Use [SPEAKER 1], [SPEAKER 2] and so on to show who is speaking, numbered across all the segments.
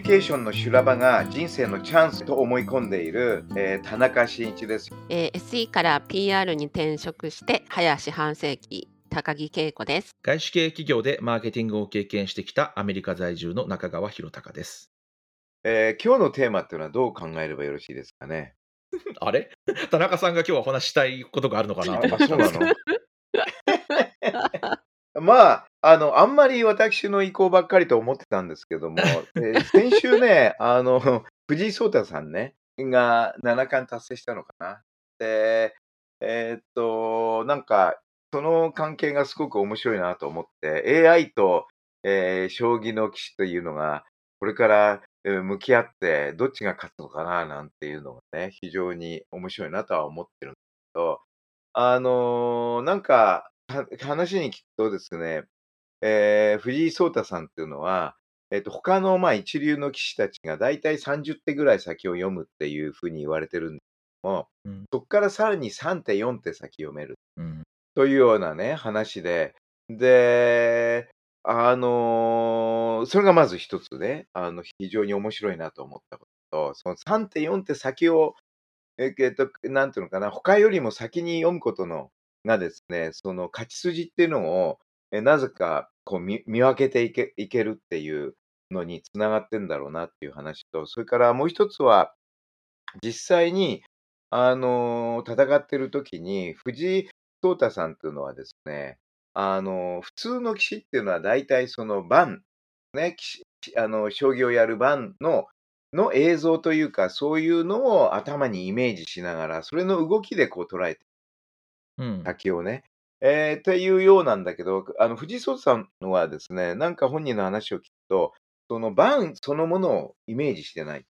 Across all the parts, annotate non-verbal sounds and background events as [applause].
[SPEAKER 1] ュニケーションの修羅場が人生のチャンスと思い込んでいる、えー田中真一です。
[SPEAKER 2] えー SE から PR に転職して早四半世紀高木恵子です。
[SPEAKER 3] 外資系企業でマーケティングを経験してきたアメリカ在住の中川博隆です
[SPEAKER 1] えー今日のテーマっていうのはどう考えればよろしいですかね？[laughs]
[SPEAKER 3] あれ？田中さんが今日はお話ししたいことがあるのかな？
[SPEAKER 1] あそうなの？[laughs] まあ、あの、あんまり私の意向ばっかりと思ってたんですけども、えー [laughs] 先週ね、あの、藤井聡太さんね、が七冠達成したのかな。で、えーっと、なんか、その関係がすごく面白いなと思って、AI と、えー将棋の棋士というのが、これからえー向き合って、どっちが勝つのかな、なんていうのがね、非常に面白いなとは思ってるんですけど、あのーなんか、は話に聞くとですね、えー藤井聡太さんっていうのは、えっと、他の、まあ、一流の棋士たちが大体30手ぐらい先を読むっていうふうに言われてるんですけども、
[SPEAKER 3] うん。
[SPEAKER 1] そこからさらに3手、4手先読める
[SPEAKER 3] うん。
[SPEAKER 1] というようなね、話で、で、あのーそれがまず一つね、あの、非常に面白いなと思ったことと、その3手、4手先を、ええっと、なんていうのかな、他よりも先に読むことの、がですね、その勝ち筋っていうのを、えなぜかこう見見分けていけいけるっていうのにつながってんだろうなっていう話と、それからもう一つは、実際に、あのー戦ってる時に、藤井聡太さんっていうのはですね、あのー普通の棋士っていうのは大体その盤、ね、棋士あの将棋をやる盤のの映像というか、そういうのを頭にイメージしながら、それの動きでこう捉えて
[SPEAKER 3] うん
[SPEAKER 1] 先をね。えーっていうようなんだけど、あの藤井聡太さんはですね、なんか本人の話を聞くと、その盤そのものをイメージしてない。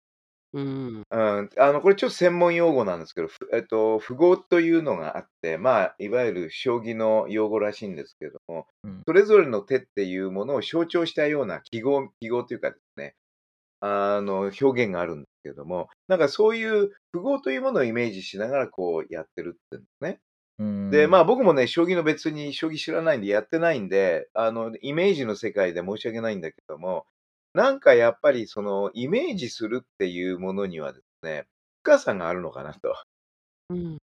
[SPEAKER 2] うん。
[SPEAKER 1] うん、あのこれちょっと専門用語なんですけど、ふえっと、符号というのがあって、まあ、いわゆる将棋の用語らしいんですけども、
[SPEAKER 3] うん
[SPEAKER 1] それぞれの手っていうものを象徴したような記号、記号というかですね、あの表現があるんですけども、なんかそういう符号というものをイメージしながらこうやってるっていうんですね。
[SPEAKER 3] うん
[SPEAKER 1] で、まあ僕もね、将棋の別に将棋知らないんでやってないんで、あの、イメージの世界で申し訳ないんだけども、なんかやっぱりそのイメージするっていうものにはですね、深さがあるのかなと。
[SPEAKER 2] うん。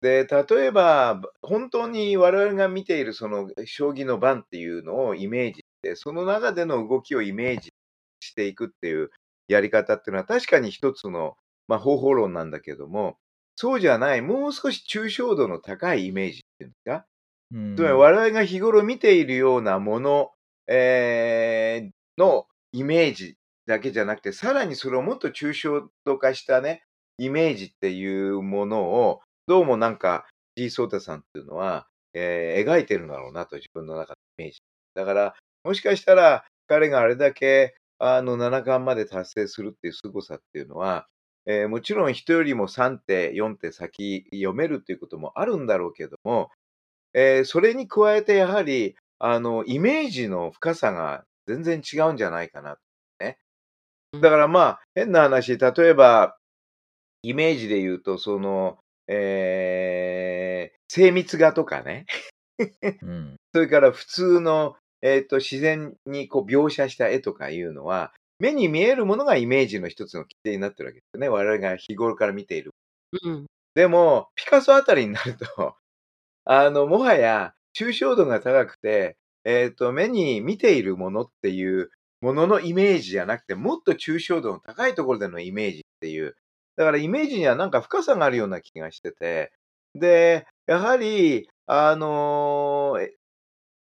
[SPEAKER 1] で、例えば、本当に我々が見ているその将棋の盤っていうのをイメージして、その中での動きをイメージしていくっていうやり方っていうのは確かに一つの、まあ、方法論なんだけども、そうじゃない、もう少し抽象度の高いイメージっていうんですか、
[SPEAKER 3] うん
[SPEAKER 1] つまり我々が日頃見ているようなもの、えーのイメージだけじゃなくて、さらにそれをもっと抽象度化したね、イメージっていうものを、どうもなんか、G ソータさんっていうのは、えー描いてるんだろうなと、自分の中のイメージ。だから、もしかしたら、彼があれだけ、あの、七冠まで達成するっていう凄さっていうのは、えーもちろん人よりも3手、4手先読めるっていうこともあるんだろうけども、えーそれに加えてやはり、あの、イメージの深さが全然違うんじゃないかな。ね。だからまあ、変な話、例えば、イメージで言うと、その、えー精密画とかね、
[SPEAKER 3] うん [laughs]
[SPEAKER 1] それから普通の、えっと、自然にこう描写した絵とかいうのは、目に見えるものがイメージの一つの規定になってるわけですよね。我々が日頃から見ている。
[SPEAKER 2] うん。
[SPEAKER 1] でも、ピカソあたりになると、[laughs] あの、もはや、抽象度が高くて、えっ、と、目に見ているものっていうもののイメージじゃなくて、もっと抽象度の高いところでのイメージっていう。だからイメージにはなんか深さがあるような気がしてて、で、やはり、あのーえ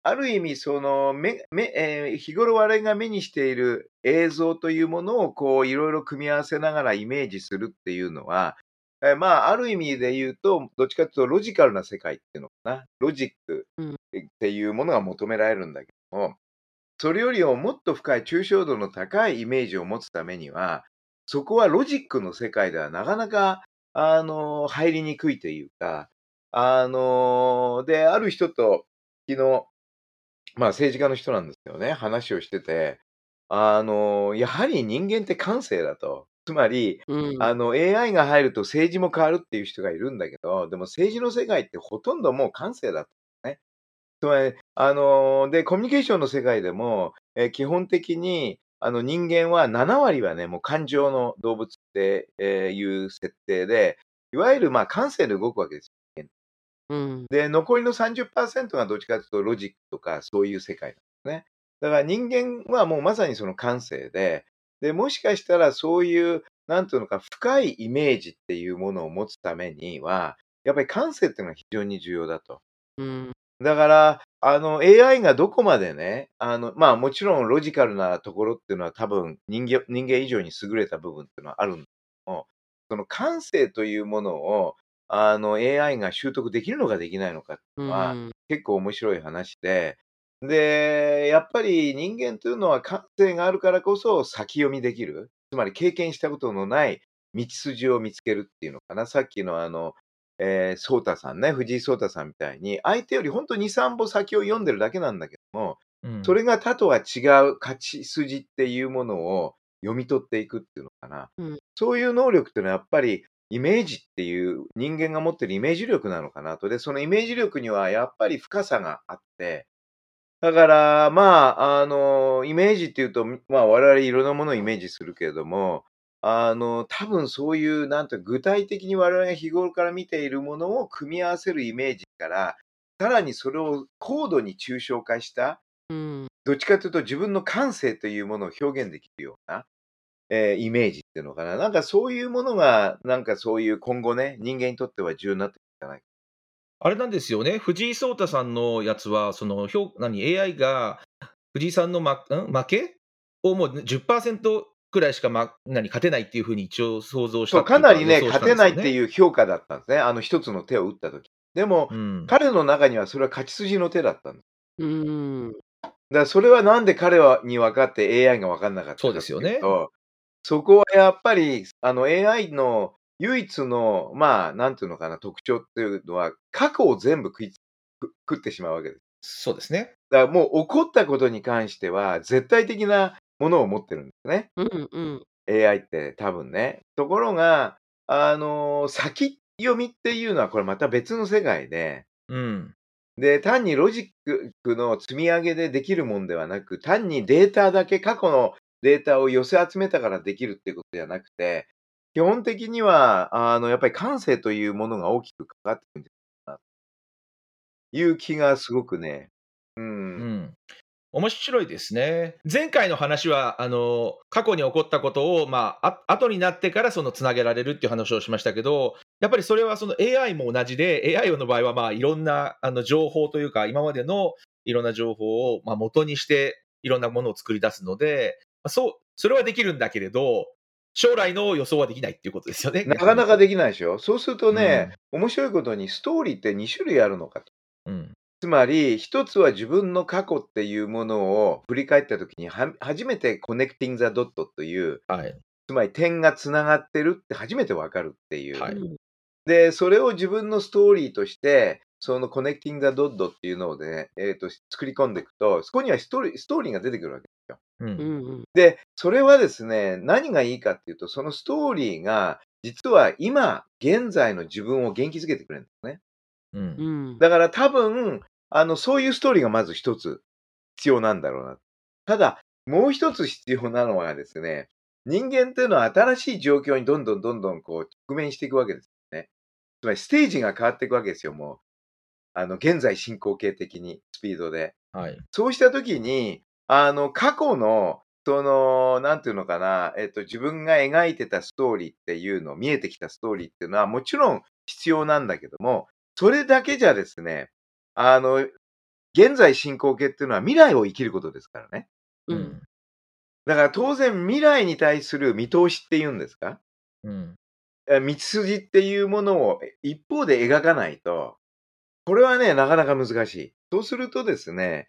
[SPEAKER 1] ある意味、その、目、目、えー日頃我々が目にしている映像というものをこう、いろいろ組み合わせながらイメージするっていうのは、えーまあ、ある意味で言うと、どっちかというとロジカルな世界っていうのかな。ロジック
[SPEAKER 2] うん
[SPEAKER 1] っていうものが求められるんだけども、それよりももっと深い抽象度の高いイメージを持つためには、そこはロジックの世界ではなかなか、あの、入りにくいというか、あの、で、ある人と昨日、まあ政治家の人なんですけどね、話をしてて、あの、やはり人間って感性だと。つまり、
[SPEAKER 2] うん。
[SPEAKER 1] あの、AI が入ると政治も変わるっていう人がいるんだけど、でも政治の世界ってほとんどもう感性だとね。つまり、あの、で、コミュニケーションの世界でも、えー基本的に、あの、人間は7割はね、もう感情の動物ってえーいう設定で、いわゆるまあ感性で動くわけです。
[SPEAKER 2] うん。
[SPEAKER 1] で、残りの30%がどっちかというとロジックとかそういう世界なんですね。だから人間はもうまさにその感性で、で、もしかしたらそういう、なんていうのか、深いイメージっていうものを持つためには、やっぱり感性っていうのが非常に重要だと。
[SPEAKER 2] うん。
[SPEAKER 1] だから、あの、AI がどこまでね、あの、まあもちろんロジカルなところっていうのは多分人間、人間以上に優れた部分っていうのはあるんだけども、その感性というものを、あの、AI が習得できるのかできないのかっていう
[SPEAKER 2] う
[SPEAKER 1] のは、
[SPEAKER 2] ん。
[SPEAKER 1] 結構面白い話で、で、やっぱり人間というのは感性があるからこそ先読みできる。つまり経験したことのない道筋を見つけるっていうのかな。さっきのあの、えー、ソータさんね、藤井聡太さんみたいに、相手より本当に2、3歩先を読んでるだけなんだけども、
[SPEAKER 3] うん
[SPEAKER 1] それが他とは違う勝ち筋っていうものを読み取っていくっていうのかな。
[SPEAKER 2] うん
[SPEAKER 1] そういう能力っていうのはやっぱりイメージっていう人間が持ってるイメージ力なのかなと。で、そのイメージ力にはやっぱり深さがあって、だから、まあ、あの、イメージっていうと、まあ、我々いろんなものをイメージするけれども、あの、多分そういう、なんて具体的に我々が日頃から見ているものを組み合わせるイメージから、さらにそれを高度に抽象化した、
[SPEAKER 2] うん。
[SPEAKER 1] どっちかというと自分の感性というものを表現できるような、えーイメージっていうのかな。なんかそういうものが、なんかそういう今後ね、人間にとっては重要になってくるんじゃないか。
[SPEAKER 3] あれなんですよね、藤井聡太さんのやつは、その評何 AI が藤井さんの、ま、ん負け？をもう10%くらいしか、ま、何勝てないっていうふうに一応想像した
[SPEAKER 1] そう、かなりね、勝てないって
[SPEAKER 3] う
[SPEAKER 1] いう評価だったんですね。あの一つの手を打った時。でも、
[SPEAKER 3] ん、
[SPEAKER 1] 彼の中にはそれは勝ち筋の手だったんです。
[SPEAKER 2] うん。
[SPEAKER 1] だからそれはなんで彼はに分かって AI が分かんなかったか
[SPEAKER 3] そうですよね
[SPEAKER 1] そこはやっぱり、あの AI の唯一の、まあ、なんていうのかな、特徴っていうのは、過去を全部食いつく食ってしまうわけです。
[SPEAKER 3] そうですね。
[SPEAKER 1] だからもう起こったことに関しては、絶対的なものを持ってるんですね。
[SPEAKER 2] うん。うん。
[SPEAKER 1] AI って多分ね。ところが、あの先読みっていうのはこれまた別の世界で、
[SPEAKER 3] うん、
[SPEAKER 1] で、単にロジックの積み上げでできるもんではなく、単にデータだけ、過去のデータを寄せ集めたからできるっていうことじゃなくて、基本的には、あの、やっぱり感性というものが大きく関わってくるんじゃないかな、いう気がすごくね、うん。
[SPEAKER 3] うん。面白いですね。前回の話は、あの、過去に起こったことを、まあ、あ後になってからそのつなげられるっていう話をしましたけど、やっぱりそれはその AI も同じで、AI の場合は、まあ、いろんなあの情報というか、今までのいろんな情報を、まあ、元にして、いろんなものを作り出すので、そう、それはできるんだけれど、将来の予想はできないっていうことですよね。[laughs]
[SPEAKER 1] なかなか
[SPEAKER 3] で
[SPEAKER 1] できないでしょ。そうするとね、面白いことにストーリーって2種類あるのかと。
[SPEAKER 3] うん。
[SPEAKER 1] つまり、一つは自分の過去っていうものを振り返ったときには、初めて connecting the dot という、
[SPEAKER 3] はい。
[SPEAKER 1] つまり点がつながってるって初めてわかるっていう。
[SPEAKER 3] はい
[SPEAKER 2] うん
[SPEAKER 1] で、それを自分のストーリーとして、その connecting the dot っていうのをね、えーと、作り込んでいくと、そこにはストーリーが出てくるわけですよ。
[SPEAKER 3] う。
[SPEAKER 2] うんん。
[SPEAKER 1] で、それはですね、何がいいかっていうと、そのストーリーが、実は今、現在の自分を元気づけてくれるんですね。
[SPEAKER 3] う。
[SPEAKER 2] うんん。
[SPEAKER 1] だから多分、あの、そういうストーリーがまず一つ必要なんだろうな。ただ、もう一つ必要なのはですね、人間っていうのは新しい状況にどんどんどんどんこう直面していくわけですね。つまりステージが変わっていくわけですよ、もう。あの、現在進行形的に、スピードで。
[SPEAKER 3] はい。
[SPEAKER 1] そうしたときに、あの、過去の、その、なんていうのかな、えっと、自分が描いてたストーリーっていうの、見えてきたストーリーっていうのはもちろん必要なんだけども、それだけじゃですね、あの、現在進行形っていうのは未来を生きることですからね。
[SPEAKER 2] う。
[SPEAKER 3] うんん。
[SPEAKER 1] だから当然未来に対する見通しっていうんですか？
[SPEAKER 3] うん。
[SPEAKER 1] え道筋っていうものを一方で描かないと、これはね、なかなか難しい。そうするとですね、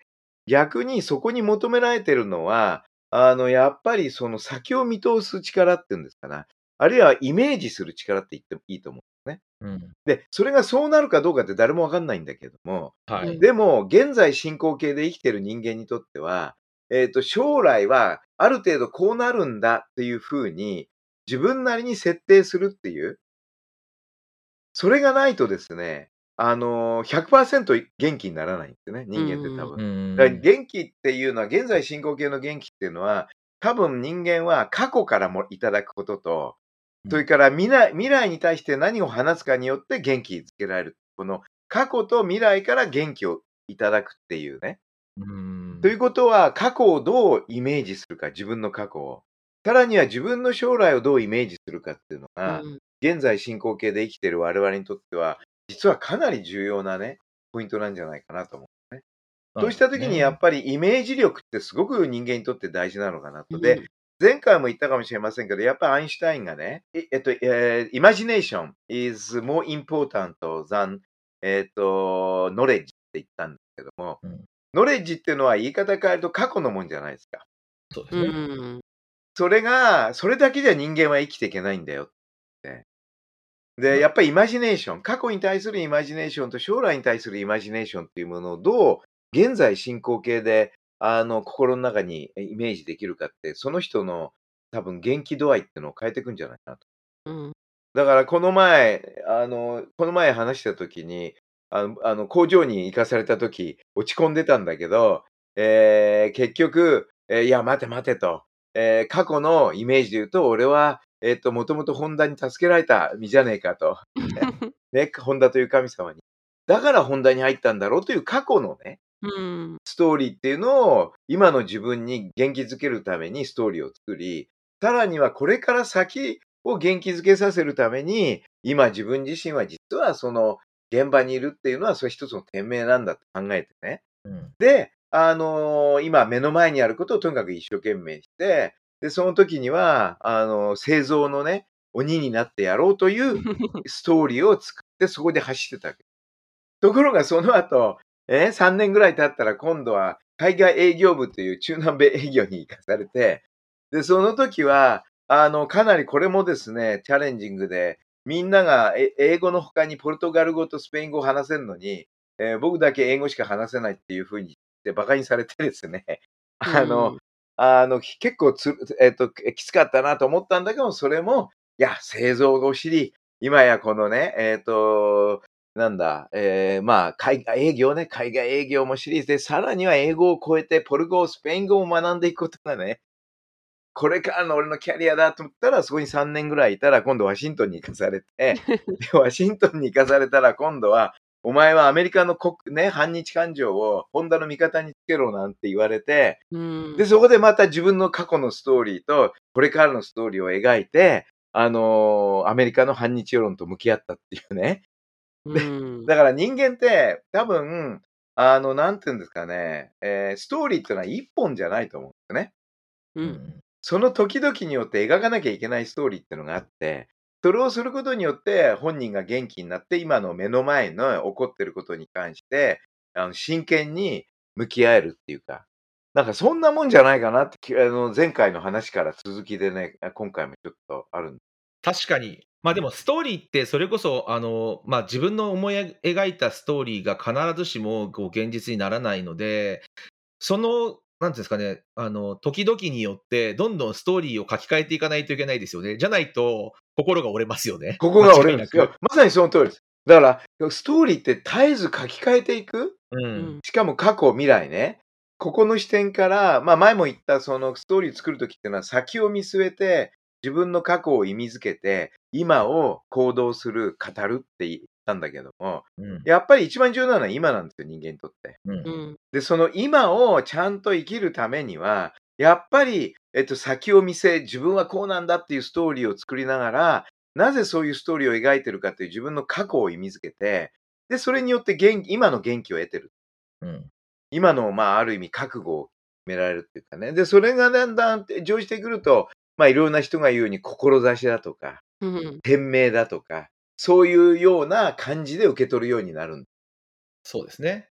[SPEAKER 1] 逆にそこに求められてるのは、あの、やっぱりその先を見通す力っていうんですかな。あるいはイメージする力って言ってもいいと思うんですね。
[SPEAKER 3] うん。
[SPEAKER 1] で、それがそうなるかどうかって誰もわかんないんだけども、
[SPEAKER 3] はい。
[SPEAKER 1] でも、現在進行形で生きてる人間にとっては、えっ、と、将来はある程度こうなるんだっていうふうに、自分なりに設定するっていう、それがないとですね、あのー、100%元気にならないんですよね、人間って多分。
[SPEAKER 3] うん
[SPEAKER 1] だから元気っていうのは、現在進行形の元気っていうのは、多分人間は過去からもいただくことと、それから未来未来に対して何を話すかによって元気づけられる。この過去と未来から元気をいただくっていうね。
[SPEAKER 3] うん
[SPEAKER 1] ということは、過去をどうイメージするか、自分の過去を。さらには自分の将来をどうイメージするかっていうのが、
[SPEAKER 2] うん
[SPEAKER 1] 現在進行形で生きている我々にとっては、実はかなり重要なね、ポイントなんじゃないかなと思う。そうした時にやっぱりイメージ力ってすごく人間にとって大事なのかなと。で、前回も言ったかもしれませんけど、やっぱりアインシュタインがね、ええっと、えー、imagination is more important than, えっと、knowledge って言ったんですけども、
[SPEAKER 3] うん
[SPEAKER 1] ノレッジっていうのは言い方変えると過去のもんじゃないですか。
[SPEAKER 2] う
[SPEAKER 3] そうですね。
[SPEAKER 2] ん
[SPEAKER 1] それが、それだけじゃ人間は生きていけないんだよって。で、やっぱりイマジネーション、過去に対するイマジネーションと将来に対するイマジネーションっていうものをどう現在進行形で、あの、心の中にイメージできるかって、その人の多分元気度合いっていうのを変えていくんじゃないかなと。
[SPEAKER 2] うん
[SPEAKER 1] だからこの前、あの、この前話した時に、あの、あの工場に行かされた時、落ち込んでたんだけど、えー結局、えーいや、待て待てと。えー過去のイメージで言うと、俺は、えっ、と、もともとホンダに助けられた身じゃねえかと。[laughs] ね、ホンダという神様に。だからホンダに入ったんだろうという過去のね、
[SPEAKER 2] うん
[SPEAKER 1] ストーリーっていうのを今の自分に元気づけるためにストーリーを作り、さらにはこれから先を元気づけさせるために、今自分自身は実はその現場にいるっていうのはそれ一つの天命なんだって考えてね。
[SPEAKER 3] うん
[SPEAKER 1] で、あのー今目の前にあることをとにかく一生懸命して、で、その時には、あのー製造のね、鬼になってやろうという [laughs] ストーリーを作ってそこで走ってたわけ。ところがその後、えー、3年ぐらい経ったら今度は海外営業部という中南米営業に行かされて、で、その時は、あの、かなりこれもですね、チャレンジングで、みんながえ英語の他にポルトガル語とスペイン語を話せるのに、えー僕だけ英語しか話せないっていうふうに言って馬鹿にされてですね、あの、あの、結構つ、えっ、と、きつかったなと思ったんだけど、それも、いや、製造を知り、今やこのね、えっ、と、なんだ、えーまあ、海外営業ね、海外営業も知りで、さらには英語を超えて、ポル語、スペイン語を学んでいくことがね、これからの俺のキャリアだと思ったら、そこに3年ぐらいいたら、今度ワシントンに行かされて、[laughs] でワシントンに行かされたら、今度は、お前はアメリカの国、ね、反日感情をホンダの味方につけろなんて言われて、
[SPEAKER 2] うん
[SPEAKER 1] で、そこでまた自分の過去のストーリーと、これからのストーリーを描いて、あのーアメリカの反日世論と向き合ったっていうね。
[SPEAKER 2] うん
[SPEAKER 1] だから人間って、多分、あの、なんていうんですかね、えーストーリーってのは一本じゃないと思うんですよね。
[SPEAKER 2] うん
[SPEAKER 1] その時々によって描かなきゃいけないストーリーってのがあって、それをすることによって本人が元気になって今の目の前の起こってることに関してあの真剣に向き合えるっていうか、なんかそんなもんじゃないかなってあの前回の話から続きでね、今回もちょっとあるんで。
[SPEAKER 3] 確かに。まあでもストーリーってそれこそあの、まあ、自分の思い描いたストーリーが必ずしもこう現実にならないのでそのなんていうんですかねあの時々によってどんどんストーリーを書き換えていかないといけないですよね。じゃないと心が折れますよね
[SPEAKER 1] ここが俺です
[SPEAKER 3] 間違いなく
[SPEAKER 1] よ。まさにその通りです。だから、ストーリーって絶えず書き換えていく
[SPEAKER 3] う
[SPEAKER 2] うんん
[SPEAKER 1] しかも過去、未来ね。ここの視点から、まあ前も言ったそのストーリー作るときっていうのは先を見据えて自分の過去を意味づけて今を行動する、語るって言ったんだけども、
[SPEAKER 3] うん
[SPEAKER 1] やっぱり一番重要なのは今なんですよ、人間にとって。
[SPEAKER 3] うん
[SPEAKER 2] うん
[SPEAKER 1] で、その今をちゃんと生きるためには、やっぱり、えっと、先を見せ、自分はこうなんだっていうストーリーを作りながら、なぜそういうストーリーを描いてるかっていう自分の過去を意味づけて、で、それによって元気今の元気を得てる。
[SPEAKER 3] うん
[SPEAKER 1] 今の、まあ、ある意味覚悟を決められるっていうかね。で、それがだんだん乗じてくると、まあ、いろんな人が言うように、志だとか、
[SPEAKER 2] うん
[SPEAKER 1] 天命だとか、そういうような感じで受け取るようになるんだ。
[SPEAKER 3] そうですね。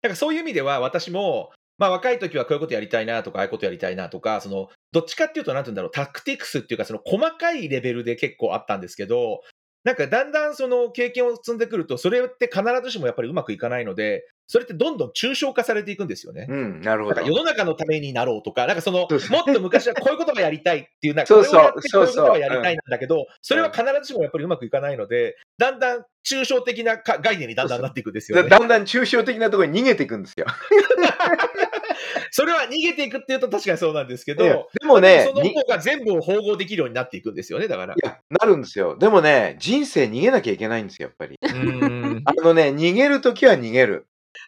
[SPEAKER 3] だからそういう意味では私もまあ若い時はこういうことやりたいなとか、ああいうことやりたいなとか、その、どっちかっていうと、なんて言うんだろう、タクティクスっていうか、その細かいレベルで結構あったんですけど、なんかだんだんその経験を積んでくると、それって必ずしもやっぱりうまくいかないので、それってどんどん抽象化されていくんですよね。
[SPEAKER 1] うん、なるほど
[SPEAKER 3] なんか。世の中のためになろうとか、なんかその、もっと昔はこういうことがやりたいっていう、なんか [laughs]
[SPEAKER 1] そうそう
[SPEAKER 3] こと
[SPEAKER 1] そうそう
[SPEAKER 3] がやりたいなんだけど、それは必ずしもやっぱりうまくいかないので、だんだん抽象的なか概念にだんだんなっていくんですよね。
[SPEAKER 1] だだんだん抽象的なところに逃げていくんですよ。[laughs]
[SPEAKER 3] それは逃げていくっていうと確かにそうなんですけど、
[SPEAKER 1] でもね
[SPEAKER 3] その
[SPEAKER 1] に
[SPEAKER 3] 方が全部を統合できるようになっていくんですよね、だから
[SPEAKER 1] い。や、なるんですよ。でもね、人生逃げなきゃいけないんですよ、やっぱり。[laughs] あのね、逃げるときは逃げる。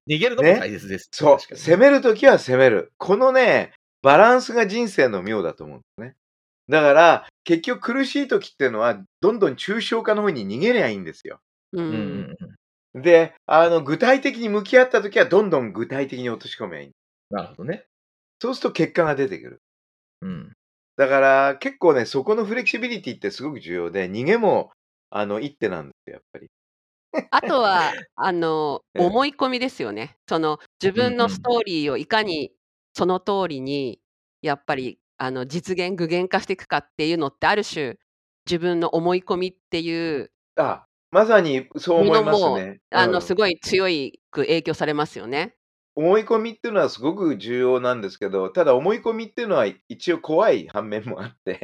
[SPEAKER 3] 逃げるのも大切です。
[SPEAKER 1] そう。攻めるときは攻める。このね、バランスが人生の妙だと思うんですね。だから、結局苦しいときっていうのは、どんどん抽象化の方に逃げりゃいいんですよ。
[SPEAKER 2] う
[SPEAKER 3] うんうんんうん
[SPEAKER 1] で、あの、具体的に向き合ったときは、どんどん具体的に落とし込めばいい。
[SPEAKER 3] なるほどね。
[SPEAKER 1] そうすると結果が出てくる。
[SPEAKER 3] うん。
[SPEAKER 1] だから、結構ね、そこのフレキシビリティってすごく重要で、逃げも、あの、一手なんですよ、やっぱり。[laughs]
[SPEAKER 2] あとは、あの、
[SPEAKER 1] ええ
[SPEAKER 2] 思い込みですよね。その、自分のストーリーをいかにその通りに、やっぱり、あの、実現、具現化していくかっていうのって、ある種、自分の思い込みっていう
[SPEAKER 1] あ、まさにそう思いますね。
[SPEAKER 2] あの、
[SPEAKER 1] うん
[SPEAKER 2] すごい強いく影響されますよね。
[SPEAKER 1] 思い込みっていうのはすごく重要なんですけど、ただ思い込みっていうのは一応怖い反面もあって、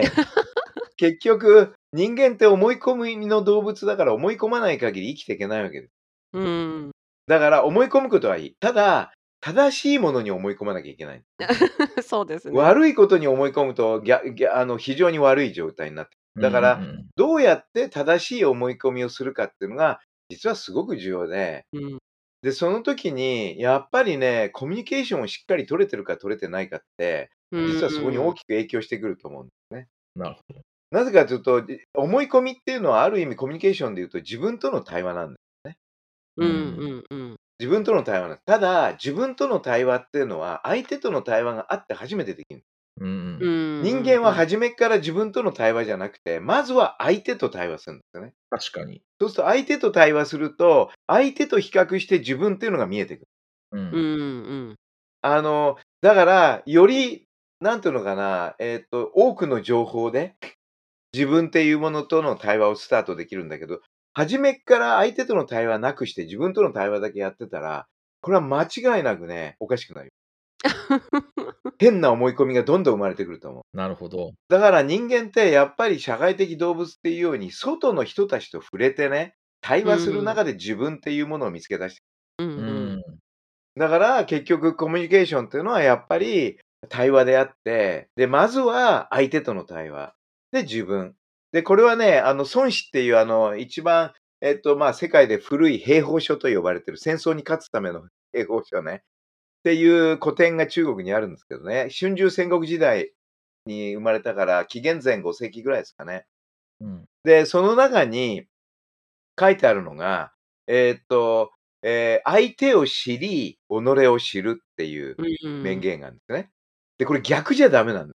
[SPEAKER 1] 結局人間って思い込みの動物だから思い込まない限り生きていけないわけです。
[SPEAKER 2] うん。
[SPEAKER 1] だから思い込むことはいい。ただ、正しいものに思い込まなきゃいけない。[laughs]
[SPEAKER 2] そうですね。
[SPEAKER 1] 悪いことに思い込むとぎゃぎゃあの非常に悪い状態になってだから
[SPEAKER 3] うんうんうん
[SPEAKER 1] どうやって正しい思い込みをするかっていうのが実はすごく重要で、
[SPEAKER 2] うん。
[SPEAKER 1] で、その時にやっぱりね、コミュニケーションをしっかり取れてるか取れてないかって、実はそこに大
[SPEAKER 2] き
[SPEAKER 1] きく影響してくると思うんですね。
[SPEAKER 3] なるほど。
[SPEAKER 1] なぜかというと、じ思い込みっていうのはある意味コミュニケーションで言うと自分との対話なんです。
[SPEAKER 2] うんうんうん。
[SPEAKER 1] 自分との対話なんです。ただ、自分との対話っていうのは相手との対話があって初めてできる。
[SPEAKER 3] うんうん
[SPEAKER 2] うん
[SPEAKER 1] 人間は初めから自分との対話じゃなくて、まずは相手と対話するんですよね。
[SPEAKER 3] 確かに。
[SPEAKER 1] そうすると相手と対話すると、相手と比較して自分っていうのが見えてくる。
[SPEAKER 3] うん
[SPEAKER 2] うんうん
[SPEAKER 1] あの、だから、より、なんていうのかな、えっ、と、多くの情報で、自分っていうものとの対話をスタートできるんだけど、初めっから相手との対話なくして自分との対話だけやってたら、これは間違いなくね、おかしくなる。[laughs] 変な思い込みがどんどん生まれてくると思う。
[SPEAKER 3] なるほど。
[SPEAKER 1] だから人間ってやっぱり社会的動物っていうように、外の人たちと触れてね、対話する中で自分っていうものを見つけ出して
[SPEAKER 2] うん
[SPEAKER 3] う
[SPEAKER 2] うん
[SPEAKER 3] ん。
[SPEAKER 1] だから結局コミュニケーションっていうのはやっぱり対話であって、で、まずは相手との対話。で、自分。で、これはね、あの、孫子っていうあの、一番、えっと、まあ、世界で古い兵法書と呼ばれてる戦争に勝つための兵法書ね。っていう古典が中国にあるんですけどね。春秋戦国時代に生まれたから、紀元前5世紀ぐらいですかね。
[SPEAKER 3] うん
[SPEAKER 1] で、その中に書いてあるのが、えーっと、えー相手を知り、己を知るっていう
[SPEAKER 2] うん
[SPEAKER 1] 名言があるんですね。で、これ逆じゃダメなんです。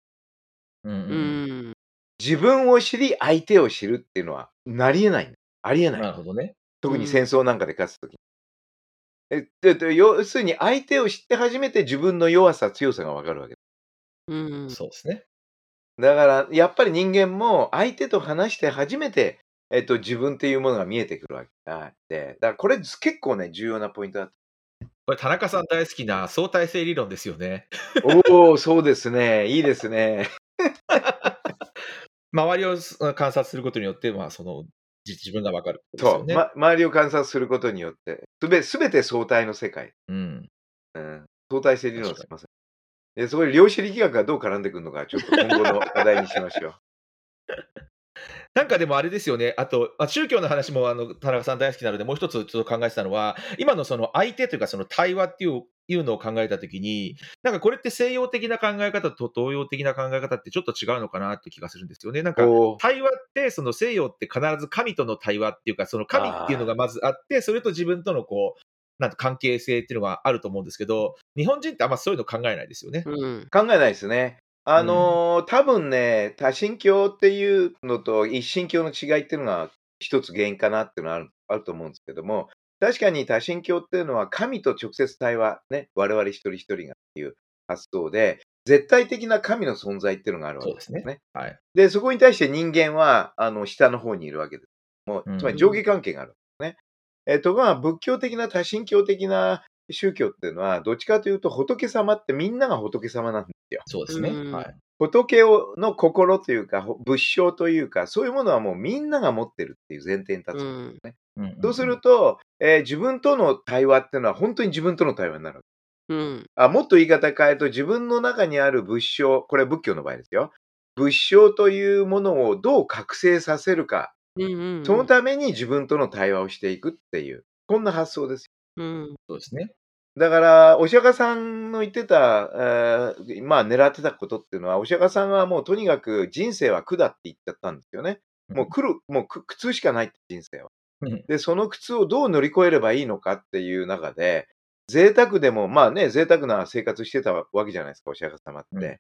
[SPEAKER 3] うん
[SPEAKER 2] う
[SPEAKER 3] うん
[SPEAKER 2] ん
[SPEAKER 1] 自分を知り、相手を知るっていうのは、なり得ない。ありえない。
[SPEAKER 3] なるほどね。
[SPEAKER 1] 特に戦争なんかで勝つとき。えでで要するに、相手を知って初めて自分の弱さ、強さがわかるわけです。
[SPEAKER 2] うん
[SPEAKER 3] そうですね。
[SPEAKER 1] だから、やっぱり人間も相手と話して初めて、えっと、自分っていうものが見えてくるわけで、だからこれ結構ね、重要なポイントだ
[SPEAKER 3] これ、田中さん大好きな相対性理論ですよね。
[SPEAKER 1] おお、そうですね。いいですね。[laughs]
[SPEAKER 3] 周りをす観察することによって、まあ、その、じ自分がわかるってこと
[SPEAKER 1] そう。ま、周りを観察することによって、すべすべて相対の世界。
[SPEAKER 3] うん。
[SPEAKER 1] うん、相対性理論すいません。で、そこに量子力学がどう絡んでくるのか、ちょっと今後の課題にしましょう。[laughs]
[SPEAKER 3] なんかでもあれですよね、あと、あ宗教の話もあの田中さん大好きなので、もう一つちょっと考えてたのは、今のその相手というか、その対話っていういうのを考えたときに、なんかこれって西洋的な考え方と東洋的な考え方ってちょっと違うのかなって気がするんですよね。なんか対話って、その西洋って必ず神との対話っていうか、その神っていうのがまずあって、それと自分とのこう、なんか関係性っていうのがあると思うんですけど、日本人ってあんまそういうの考えないですよね。
[SPEAKER 2] うん
[SPEAKER 1] 考えないですね。あのー多分ね、多神教っていうのと一神教の違いっていうのが一つ原因かなっていうのはあるあると思うんですけども、確かに多神教っていうのは神と直接対話、ね、我々一人一人がっていう、発想で、絶対的な神の存在っていうのがあるわけ
[SPEAKER 3] そうですね。はい。
[SPEAKER 1] で、そこに対して人間は、あの、下の方にいるわけです。もう、
[SPEAKER 3] うん
[SPEAKER 1] つまり上下関係があるんですね。えっと、まあ、仏教的な多神教的な宗教っていうのは、どっちかというと仏様ってみんなが仏様なんですよ。
[SPEAKER 3] そうですね。
[SPEAKER 2] うん
[SPEAKER 3] はい。
[SPEAKER 1] 仏をの心というか、ほ仏性というか、そういうものはもうみんなが持ってるっていう前提に立つんです
[SPEAKER 2] うん
[SPEAKER 1] ね。
[SPEAKER 3] うんうん
[SPEAKER 1] そうすると、えー自分との対話っていうのは本当に自分との対話になる。
[SPEAKER 2] うん
[SPEAKER 1] あもっと言い方変えると、自分の中にある仏性、これは仏教の場合ですよ。仏性というものをどう覚醒させるか、
[SPEAKER 2] うんうん
[SPEAKER 1] そのために自分との対話をしていくっていう、こんな発想です。
[SPEAKER 2] うん
[SPEAKER 3] そうですね。
[SPEAKER 1] だから、お釈迦さんの言ってた、えーまあ狙ってたことっていうのは、お釈迦さんはもうとにかく人生は苦だって言っちゃったんですよね。もう苦る、もう苦苦痛しかないって人生は。
[SPEAKER 3] うん
[SPEAKER 1] で、その苦痛をどう乗り越えればいいのかっていう中で、贅沢でも、まあね、贅沢な生活してたわけじゃないですか、お釈迦様って。
[SPEAKER 3] うん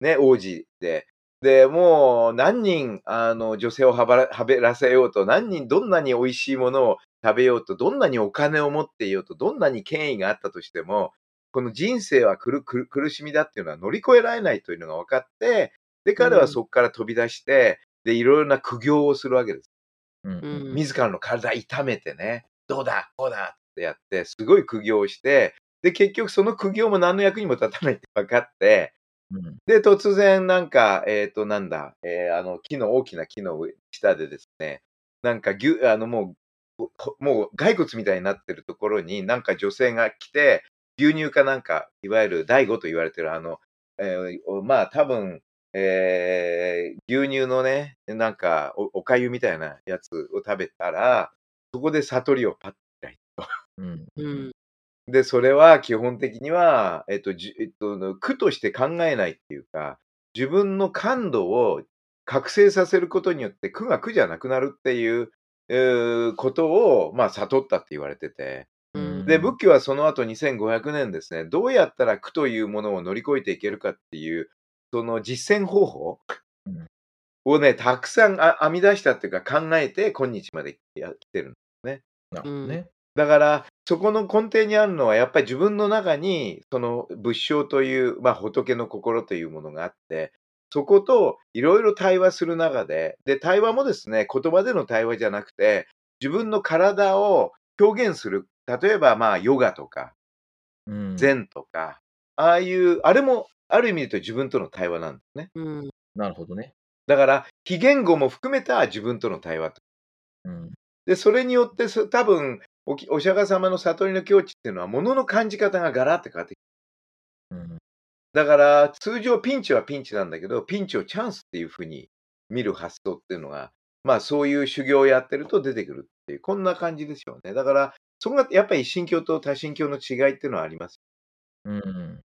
[SPEAKER 1] ね、王子で。で、もう何人、あの、女性をはばらはべらせようと、何人、どんなに美味しいものを食べようと、どんなにお金を持っていようと、どんなに権威があったとしても、この人生は苦しみだっていうのは乗り越えられないというのが分かって、で、彼はそこから飛び出して、で、いろいろな苦行をするわけです。
[SPEAKER 3] うん
[SPEAKER 1] 自らの体痛めてね、どうだ、こうだってやって、すごい苦行をして、で、結局その苦行も何の役にも立たないって分かって、
[SPEAKER 3] うん。
[SPEAKER 1] で、突然なんか、えっ、と、なんだ、えーあの、木の、大きな木の上下でですね、なんか、ぎゅ、あの、もう、ほもう骸骨みたいになってるところに、なんか女性が来て、牛乳かなんか、いわゆる第五と言われてるあの、えーおまあ多分、えー牛乳のね、なんかお、おかゆみたいなやつを食べたら、そこで悟りをパッて開いた。
[SPEAKER 3] うん
[SPEAKER 2] うん
[SPEAKER 1] で、それは基本的には、えっと、じえっと、苦として考えないっていうか、自分の感度を覚醒させることによって苦が苦じゃなくなるっていう、えーことを、まあ、悟ったって言われてて。
[SPEAKER 2] うん
[SPEAKER 1] で、仏教はその後2500年ですね、どうやったら苦というものを乗り越えていけるかっていう、その実践方法
[SPEAKER 3] うん
[SPEAKER 1] をね、たくさんあ編み出したっていうか考えて今日までやってる。
[SPEAKER 3] なるほどね。
[SPEAKER 1] だから、そこの根底にあるのは、やっぱり自分の中に、その仏性という、まあ、仏の心というものがあって、そこといろいろ対話する中で、で、対話もですね、言葉での対話じゃなくて、自分の体を表現する、例えば、まあ、ヨガとか、
[SPEAKER 3] うん
[SPEAKER 1] 禅とか、ああいう、あれも、ある意味で言うと自分との対話なんですね。
[SPEAKER 2] うん
[SPEAKER 3] なるほどね。
[SPEAKER 1] だから、非言語も含めた自分との対話と。
[SPEAKER 3] うん
[SPEAKER 1] で、それによって、そ多分、おきお釈迦様の悟りの境地っていうのは、ものの感じ方がガラッて変わってき
[SPEAKER 3] うん
[SPEAKER 1] だから、通常ピンチはピンチなんだけど、ピンチをチャンスっていうふうに見る発想っていうのが、まあそういう修行をやってると出てくるっていう、こんな感じですよね。だから、そこがやっぱり一神教と多神教の違いっていうのはあります。
[SPEAKER 3] うん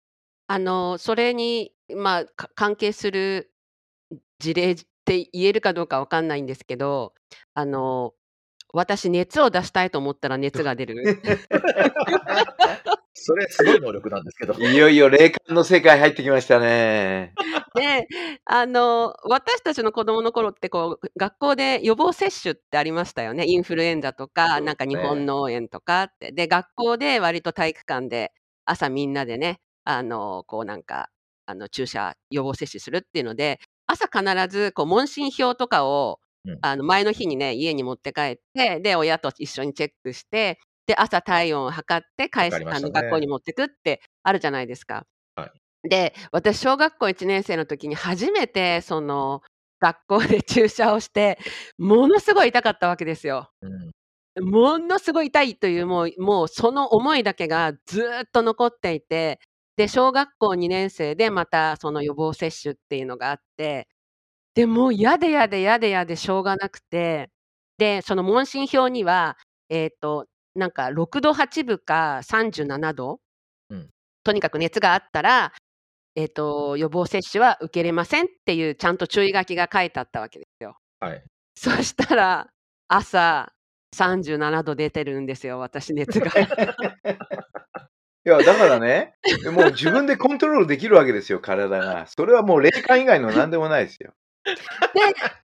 [SPEAKER 2] あのそれに、まあ、か関係する事例って言えるかどうかわかんないんですけどあの私熱を出したいと思ったら熱が出る。[laughs]
[SPEAKER 3] それすごい能力なんですけど。
[SPEAKER 1] いよいよ霊感の世界入ってきましたね。[laughs]
[SPEAKER 2] であの私たちの子供の頃ってこう学校で予防接種ってありましたよねインフルエンザとか、
[SPEAKER 1] ね
[SPEAKER 2] なんか日本脳炎とかってで学校で割と体育館で朝みんなでねあのこうなんかあの注射予防接種するっていうので朝必ずこう問診票とかを、
[SPEAKER 3] うん
[SPEAKER 2] あの前の日にね家に持って帰ってで親と一緒にチェックしてで朝体温を測って返
[SPEAKER 3] したね
[SPEAKER 2] の学校に持ってくってあるじゃないですか。
[SPEAKER 3] はい
[SPEAKER 2] で私小学校1年生の時に初めてその学校で注射をしてものすごい痛かったわけですよ。
[SPEAKER 3] うん
[SPEAKER 2] ものすごい痛いというもうもうその思いだけがずーっと残っていてで小学校2年生でまたその予防接種っていうのがあってでもうやでやでやでやでしょうがなくてでその問診票にはえっ、となんか6度8分か37度、
[SPEAKER 3] うん
[SPEAKER 2] とにかく熱があったら、えっと予防接種は受けれませんっていうちゃんと注意書きが書いてあったわけですよ。
[SPEAKER 3] はい。[laughs]
[SPEAKER 2] そしたら朝37度出てるんですよ私熱が。
[SPEAKER 1] いや、だからね、もう自分でコントロールできるわけですよ、体が。それはもう霊感以外の何でもないですよ。
[SPEAKER 2] で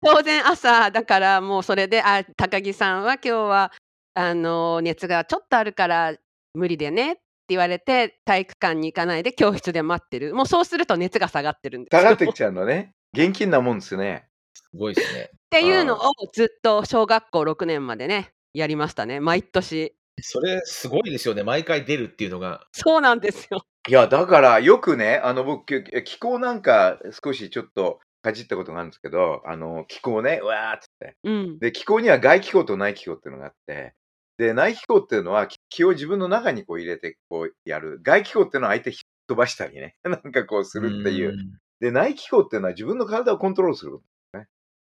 [SPEAKER 2] 当然朝だからもうそれで「あ高木さんは今日はあの熱がちょっとあるから無理でね」って言われて、体育館に行かないで教室で待ってる。もうそうすると熱が下がってるんですよ。
[SPEAKER 1] 下がってきちゃうのね。現金なもんですね。
[SPEAKER 3] すごいですね。
[SPEAKER 2] っていうのをずっと小学校6年までね、やりましたね。毎年。
[SPEAKER 3] それすごいですよね。毎回出るっていうのが。
[SPEAKER 2] そうなんですよ。
[SPEAKER 1] いや、だからよくね、あの僕、き気候なんか少しちょっとかじったことがあるんですけど、あの気候ね、うわーっつって。
[SPEAKER 2] うん。
[SPEAKER 1] で、気候には外気候と内気候っていうのがあって、で、内気候っていうのは気気を自分の中にこう入れてこうやる。外気候っていうのは相手引っ飛ばしたりね、[laughs] なんかこうするっていう。
[SPEAKER 3] ん
[SPEAKER 1] で、内気候っていうのは自分の体をコントロールすること。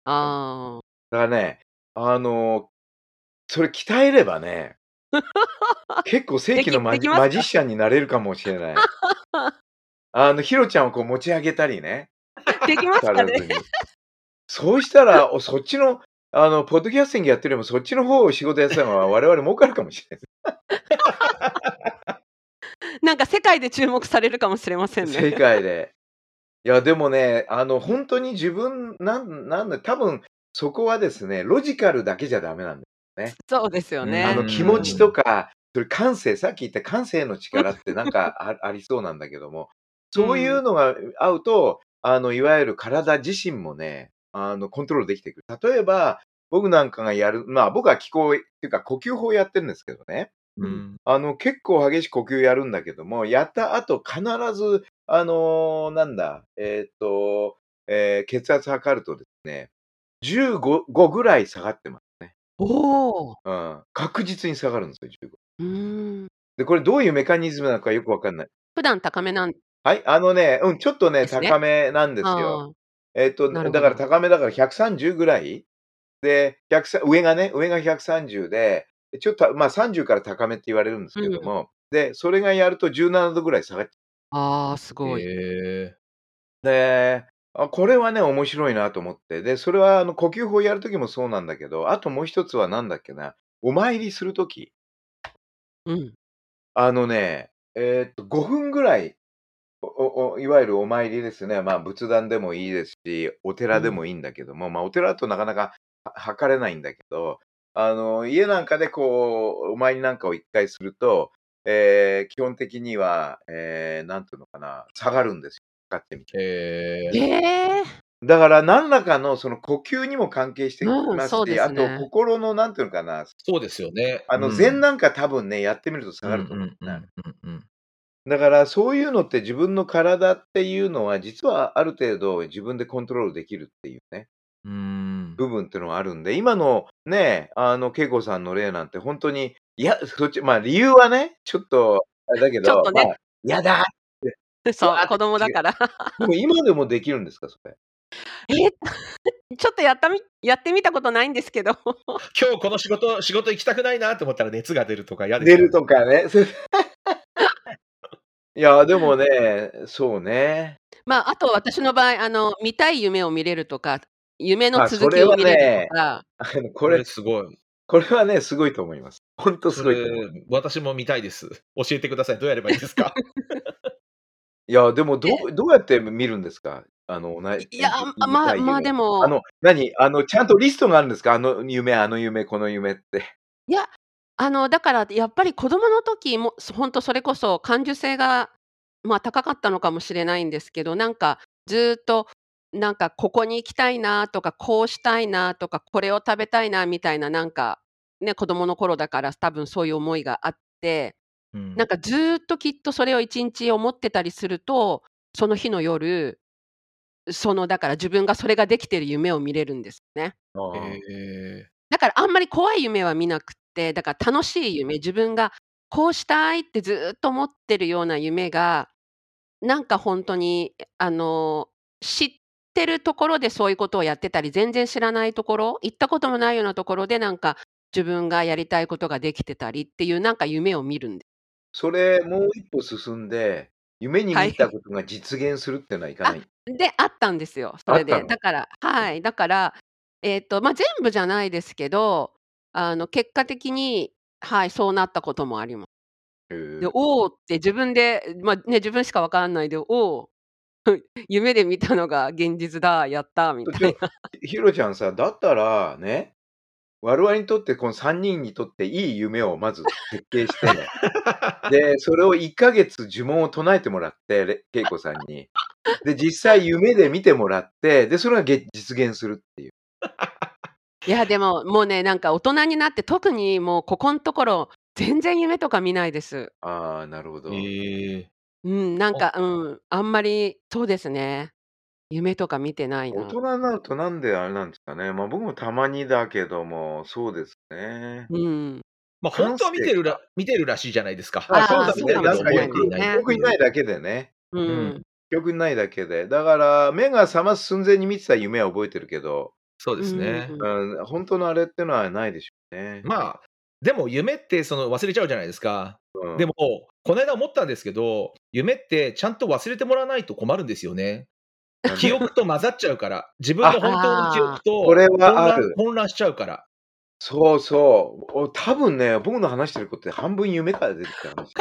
[SPEAKER 2] あ
[SPEAKER 1] だからね、あの、それ鍛えればね、結構正規のマジマジシャンになれるかもしれない。あの、ヒロちゃんをこう持ち上げたりね、
[SPEAKER 2] あ。できますかね？
[SPEAKER 1] そうしたら、おそっちの、あの、ポッドキャスティングやってるよりも、そっちの方を仕事やってたのは我々儲かるかもしれ
[SPEAKER 2] なんか世界で注目されるかもしれません
[SPEAKER 1] ない。世
[SPEAKER 2] ね。
[SPEAKER 1] 界で。いや、でもね、あの、本当に自分、なん、なんだ、多分、そこはですね、ロジカルだけじゃダメなんだよ。
[SPEAKER 2] そうですよね。
[SPEAKER 1] あの、
[SPEAKER 3] うん
[SPEAKER 1] 気持ちとか、それ感性、さっき言った感性の力ってなんかあありそうなんだけども、そういうのが合うと、あの、いわゆる体自身もね、あの、コントロールできてくる。例えば、僕なんかがやる、まあ僕は気候、っていうか呼吸法やってるんですけどね。
[SPEAKER 3] うん
[SPEAKER 1] あの、結構激しく呼吸やるんだけども、やった後必ず、あのーなんだ、えーっと、えー血圧測るとですね、15 5ぐらい下がってますね。
[SPEAKER 2] おお。
[SPEAKER 1] うん。確実に下がるんですよ、15。
[SPEAKER 2] うーん。
[SPEAKER 1] で、これどういうメカニズムなのかよくわかんない。
[SPEAKER 2] 普段高めなん
[SPEAKER 1] はい、あのね、うん、ちょっとね、
[SPEAKER 2] ですね
[SPEAKER 1] 高めなんですよ。
[SPEAKER 2] あ
[SPEAKER 1] えっと、
[SPEAKER 2] なるほど
[SPEAKER 1] だから高めだから130ぐらい？で、130上がね、上が130で、ちょっと、まあ30から高めって言われるんですけども、で、それがやると17度ぐらい下がっち
[SPEAKER 2] あー、すごい。
[SPEAKER 3] へえ
[SPEAKER 1] ゃう。で、あこれはね、面白いなと思って。で、それはあの呼吸法やるときもそうなんだけど、あともう一つはなんだっけな、お参りするとき、
[SPEAKER 2] うん。
[SPEAKER 1] あのね、えーっと、5分ぐらい、おおおいわゆるお参りですね。まあ、仏壇でもいいですし、お寺でもいいんだけども、まあ、お寺だとなかなかは測れないんだけど、あの、家なんかでこう、お参りなんかを一回すると、えー基本的には、えーなんていうのかな、下がるんですよ。測ってみて。
[SPEAKER 3] へえ
[SPEAKER 2] ええ
[SPEAKER 1] だから、何らかのその呼吸にも関係してき
[SPEAKER 2] うん
[SPEAKER 1] ますし、
[SPEAKER 2] そうですね
[SPEAKER 1] あと、心のなんていうのかな、
[SPEAKER 3] そうですよね。
[SPEAKER 1] あの、
[SPEAKER 3] うん
[SPEAKER 1] 禅なんか多分ね、やってみると下がると思う。だからそういうのって自分の体っていうのは実はある程度自分でコントロールできるっていうね、
[SPEAKER 3] うんうん
[SPEAKER 1] 部分っていうのがあるんで、今のね、あの、恵子さんの例なんて本当に、いや、そっち、まあ理由はね、ちょっと、あれだけど、
[SPEAKER 2] ちょっとね
[SPEAKER 1] まあ、やだ
[SPEAKER 2] そう子供だから。[laughs]
[SPEAKER 1] でも今でもできるんですか、それ？[laughs]
[SPEAKER 2] え [laughs] ちょっとやったみやってみたことないんですけど。
[SPEAKER 3] 今日この仕事、仕事行きたくないなと思ったら熱が出るとか嫌です
[SPEAKER 1] 出るとかね。いや、でもね、そうね。
[SPEAKER 2] まあ、あと私の場合、あの、見たい夢を見れるとか、夢の
[SPEAKER 1] あ
[SPEAKER 2] 続きを見れるとか、
[SPEAKER 1] あのこ
[SPEAKER 3] こ
[SPEAKER 1] れ
[SPEAKER 3] れ、すごい。
[SPEAKER 1] これはね、すごいと思います。本当す
[SPEAKER 3] そ
[SPEAKER 1] ごい
[SPEAKER 3] 私も見たいです。教えてください。どうやればいいですか？
[SPEAKER 1] いや、でもどう、どうやって見るんですか？あの、な、
[SPEAKER 2] いや、
[SPEAKER 1] 見
[SPEAKER 2] あまあ、まあでも、
[SPEAKER 1] あの、何？あの、ちゃんとリストがあるんですか？あの夢、あの夢、この夢って。
[SPEAKER 2] いや、あの、だからやっぱり子供の時も、本当それこそ感受性が、まあ、高かったのかもしれないんですけど、なんかずーっと、なんかここに行きたいなとか、こうしたいなとか、これを食べたいなみたいな、なんか、ね、子供の頃だから多分そういう思いがあって、
[SPEAKER 3] うん。
[SPEAKER 2] なんかずーっときっとそれを一日思ってたりすると、その日の夜、そのだから自分がそれができてる夢を見れるんですね。だからあんまり怖い夢は見なくって、だから楽しい夢、自分がこうしたいってずーっと思ってるような夢が、なんか本当に、あの、知ってるところでそういうことをやってたり、全然知らないところ、行ったこともないようなところでなんか自分がやりたいことができてたりっていうなんか夢を見るんで
[SPEAKER 1] それ、もう一歩進んで、夢に
[SPEAKER 2] はい
[SPEAKER 1] 見たことが実現するってのはいかない。
[SPEAKER 2] で、あったんですよ、それで。だからはい、だから、えっと、ま、全部じゃないですけど、あの、結果的に、はい、そうなったこともあります。で、おおって自分で、ま、ね、自分しかわかんないで、おお、[laughs] 夢で見たのが現実だ、やったみたいな。
[SPEAKER 1] ひろちゃんさ、だったらね、我々にとって、この3人にとっていい夢をまず設計して、[laughs] で、それを1ヶ月呪文を唱えてもらって、れ恵子さんに。で、実際夢で見てもらって、で、それがげ実現するっていう。[laughs]
[SPEAKER 2] いや、でも、もうね、なんか大人になって、特にもうここんところ、全然夢とか見ないです。
[SPEAKER 1] ああ、なるほど。
[SPEAKER 3] へえ。
[SPEAKER 2] うん、なん
[SPEAKER 3] あ
[SPEAKER 2] か、うん、あんまり、そうですね。夢とか見てないな。
[SPEAKER 1] 大人になるとなんであれなんですかね。まあ僕もたまにだけども、そうですね。
[SPEAKER 2] うん。
[SPEAKER 3] まあ、本当は見てるら見てるらしいじゃないですか。
[SPEAKER 1] あ、そう
[SPEAKER 2] ああ、
[SPEAKER 1] だね。
[SPEAKER 2] そうかもし
[SPEAKER 1] なんかよく、
[SPEAKER 2] れないですね。
[SPEAKER 1] にないだけでね。
[SPEAKER 2] う
[SPEAKER 3] うん。
[SPEAKER 2] ん。
[SPEAKER 1] 記憶にないだけで。だから、目が覚ます寸前に見てた夢は覚えてるけど、
[SPEAKER 3] そう
[SPEAKER 2] う
[SPEAKER 3] ですね。
[SPEAKER 2] ん。
[SPEAKER 1] うん、本当のあれってのはないでしょうね。
[SPEAKER 3] まあ、でも夢ってその忘れちゃうじゃないですか。
[SPEAKER 1] うん。
[SPEAKER 3] でも、この間思ったんですけど、夢ってちゃんと忘れてもらわないと困るんですよね。[laughs] 記憶と混ざっちゃうから。自分の本当の記憶。と
[SPEAKER 1] これ
[SPEAKER 3] 混乱
[SPEAKER 1] はある。
[SPEAKER 3] 混乱しちゃうから。
[SPEAKER 1] そうそう。お多分ね、僕の話してることって半分夢から出てきた話。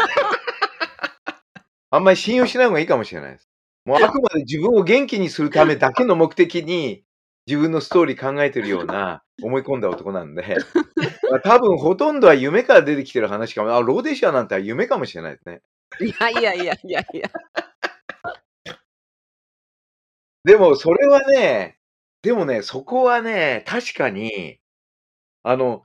[SPEAKER 1] あんまり信用しない方がいいかもしれないです。もうあくまで自分を元気にするためだけの目的に自分のストーリー考えてるような思い込んだ男なんで、まあ多分ほとんどは夢から出てきてる話かも。あ、ローデシアなんて夢かもしれないですね。
[SPEAKER 2] いやいやいやいやいや。
[SPEAKER 1] でもそれはね、でもね、そこはね、確かに、あの、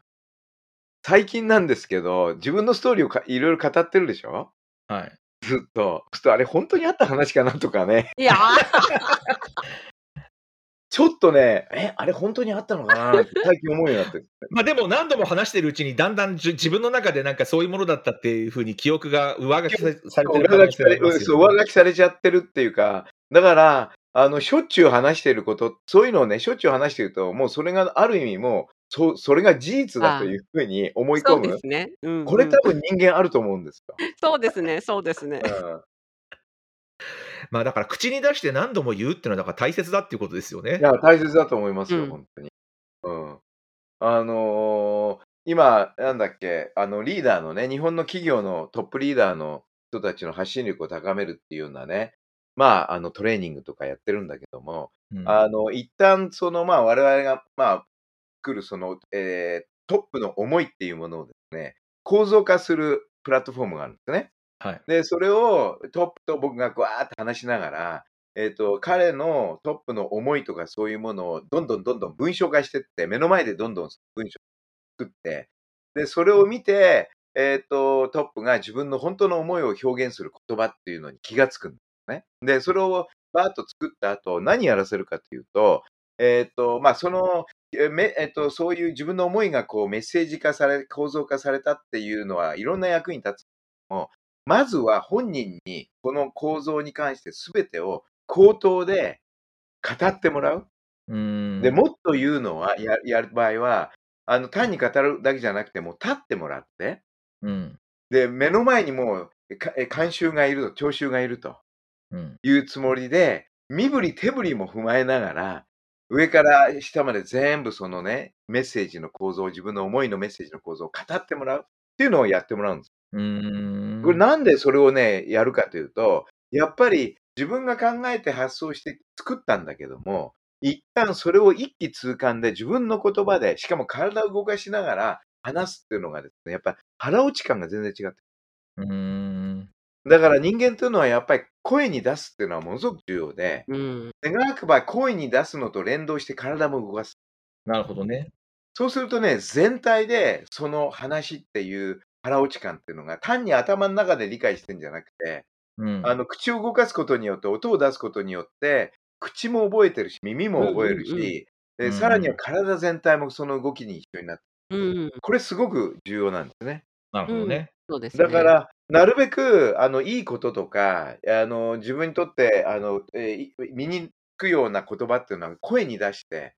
[SPEAKER 1] 最近なんですけど、自分のストーリーをかいろいろ語ってるでしょ？
[SPEAKER 3] はい。[laughs]
[SPEAKER 1] ずっと。そうするとあれ本当にあった話かなとかね。
[SPEAKER 2] いや [laughs]
[SPEAKER 1] ちょっとね、え、あれ本当にあったのかなって最近思うようになってる。[laughs]
[SPEAKER 3] まあでも何度も話してるうちにだんだんじ自分の中でなんかそういうものだったっていうふうに記憶が上書きさされてる。
[SPEAKER 1] 上書きされちゃってるっていうか、だから、あの、しょっちゅう話してること、そういうのをね、しょっちゅう話してると、もうそれがある意味もう、そそれが事実だというふうに思い
[SPEAKER 2] そう
[SPEAKER 1] 込む。
[SPEAKER 2] ですね。うん
[SPEAKER 1] これ
[SPEAKER 2] うん
[SPEAKER 1] 多分人間あると思うんですよ。
[SPEAKER 2] そうですね、そうですね。
[SPEAKER 1] うん
[SPEAKER 3] まあだから口に出して何度も言うっていうのはだから大切だっていうことですよね
[SPEAKER 1] い。や、大切だと思いますよ、
[SPEAKER 2] うん
[SPEAKER 1] 本当に。うん。あのー今、なんだっけ、あの、リーダーのね、日本の企業のトップリーダーの人たちの発信力を高めるっていうようなね、まあ、あの、トレーニングとかやってるんだけども、
[SPEAKER 3] うん
[SPEAKER 1] あの、一旦、その、まあ、我々が、まあ、作る、その、えートップの思いっていうものをですね、構造化するプラットフォームがあるんですね。
[SPEAKER 3] はい。
[SPEAKER 1] で、それをトップと僕がわーって話しながら、えっ、と、彼のトップの思いとかそういうものをどんどんどんどん文章化してって、目の前でどんどん文章作って、で、それを見て、えっ、と、トップが自分の本当の思いを表現する言葉っていうのに気がつくんですね。で、それをバーッと作った後、何やらせるかというと、えっ、と、まあ、その、えめえっと、そういう自分の思いがこうメッセージ化され、構造化されたっていうのはいろんな役に立つも、まずは本人にこの構造に関して全てを口頭で語ってもらう。
[SPEAKER 3] うん
[SPEAKER 1] で、もっと言うのは、ややる場合は、あの単に語るだけじゃなくて、もう立ってもらって、
[SPEAKER 3] うん。
[SPEAKER 1] で、目の前にもうかえ監修がいると、聴衆がいると
[SPEAKER 3] うん。
[SPEAKER 1] いうつもりで、身振り手振りも踏まえながら、上から下まで全部そのね、メッセージの構造、自分の思いのメッセージの構造を語ってもらうっていうのをやってもらうんです。
[SPEAKER 3] うん。
[SPEAKER 1] これなんでそれをね、やるかというと、やっぱり自分が考えて発想して作ったんだけども、一旦それを一気通貫で自分の言葉で、しかも体を動かしながら話すっていうのがですね、やっぱり腹落ち感が全然違って
[SPEAKER 3] うん。
[SPEAKER 1] だから人間というのはやっぱり声に出すっていうのはものすごく重要で、
[SPEAKER 2] うん。
[SPEAKER 1] 願くば声に出すのと連動して体も動かす。
[SPEAKER 3] なるほどね。
[SPEAKER 1] そうするとね、全体でその話っていう腹落ち感っていうのが単に頭の中で理解してんじゃなくて、
[SPEAKER 3] うん。
[SPEAKER 1] あの口を動かすことによって、音を出すことによって、口も覚えてるし、耳も覚えるし、さらには体全体もその動きに一緒になって、
[SPEAKER 2] うん。
[SPEAKER 1] これすごく重要なんですね。
[SPEAKER 3] なるほどね。
[SPEAKER 2] そうですね。
[SPEAKER 1] だから、なるべくあのいいこととかあの、自分にとってあの、え身につくような言葉っていうのは声に出して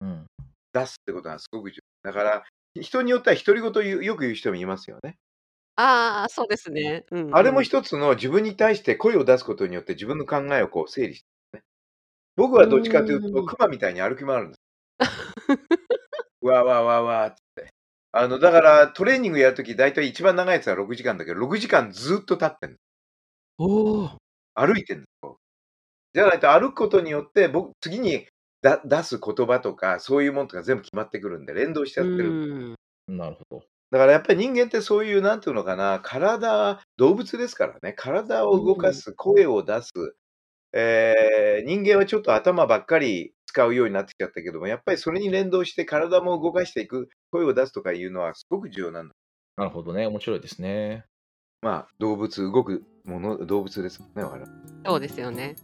[SPEAKER 3] うん。
[SPEAKER 1] 出すってことがすごく重要。だから、人によっては独り言言うよく言う人もいますよね。
[SPEAKER 2] ああ、そうですね。うんうん
[SPEAKER 1] あれも一つの自分に対して声を出すことによって自分の考えをこう整理してるね。僕はどっちかというと、
[SPEAKER 2] うん
[SPEAKER 1] 熊みたいに歩き回るんです。わーわーわーわーっつって。あの、だからトレーニングやるとき、大体一番長いやつは6時間だけど、6時間ずっと立ってる
[SPEAKER 2] おお。
[SPEAKER 1] 歩いてるんですよ。じゃないと歩くことによって、僕、次にだ出す言葉とか、そういうものとか全部決まってくるんで、連動しちゃ
[SPEAKER 2] う
[SPEAKER 1] ってる。
[SPEAKER 2] ん。
[SPEAKER 3] なるほど。
[SPEAKER 1] だからやっぱり人間ってそういう、なんていうのかな、体動物ですからね、体を動
[SPEAKER 2] うん。
[SPEAKER 1] かす、声を出す、えー人間はちょっと頭ばっかり使うようになってきちゃったけども、やっぱりそれに連動して体も動かしていく、声を出すとかいうのはすごく重要なんだ。
[SPEAKER 3] なるほどね。面白いですね。
[SPEAKER 1] まあ、動物、動くもの、動物ですね、我々。
[SPEAKER 2] そうですよね。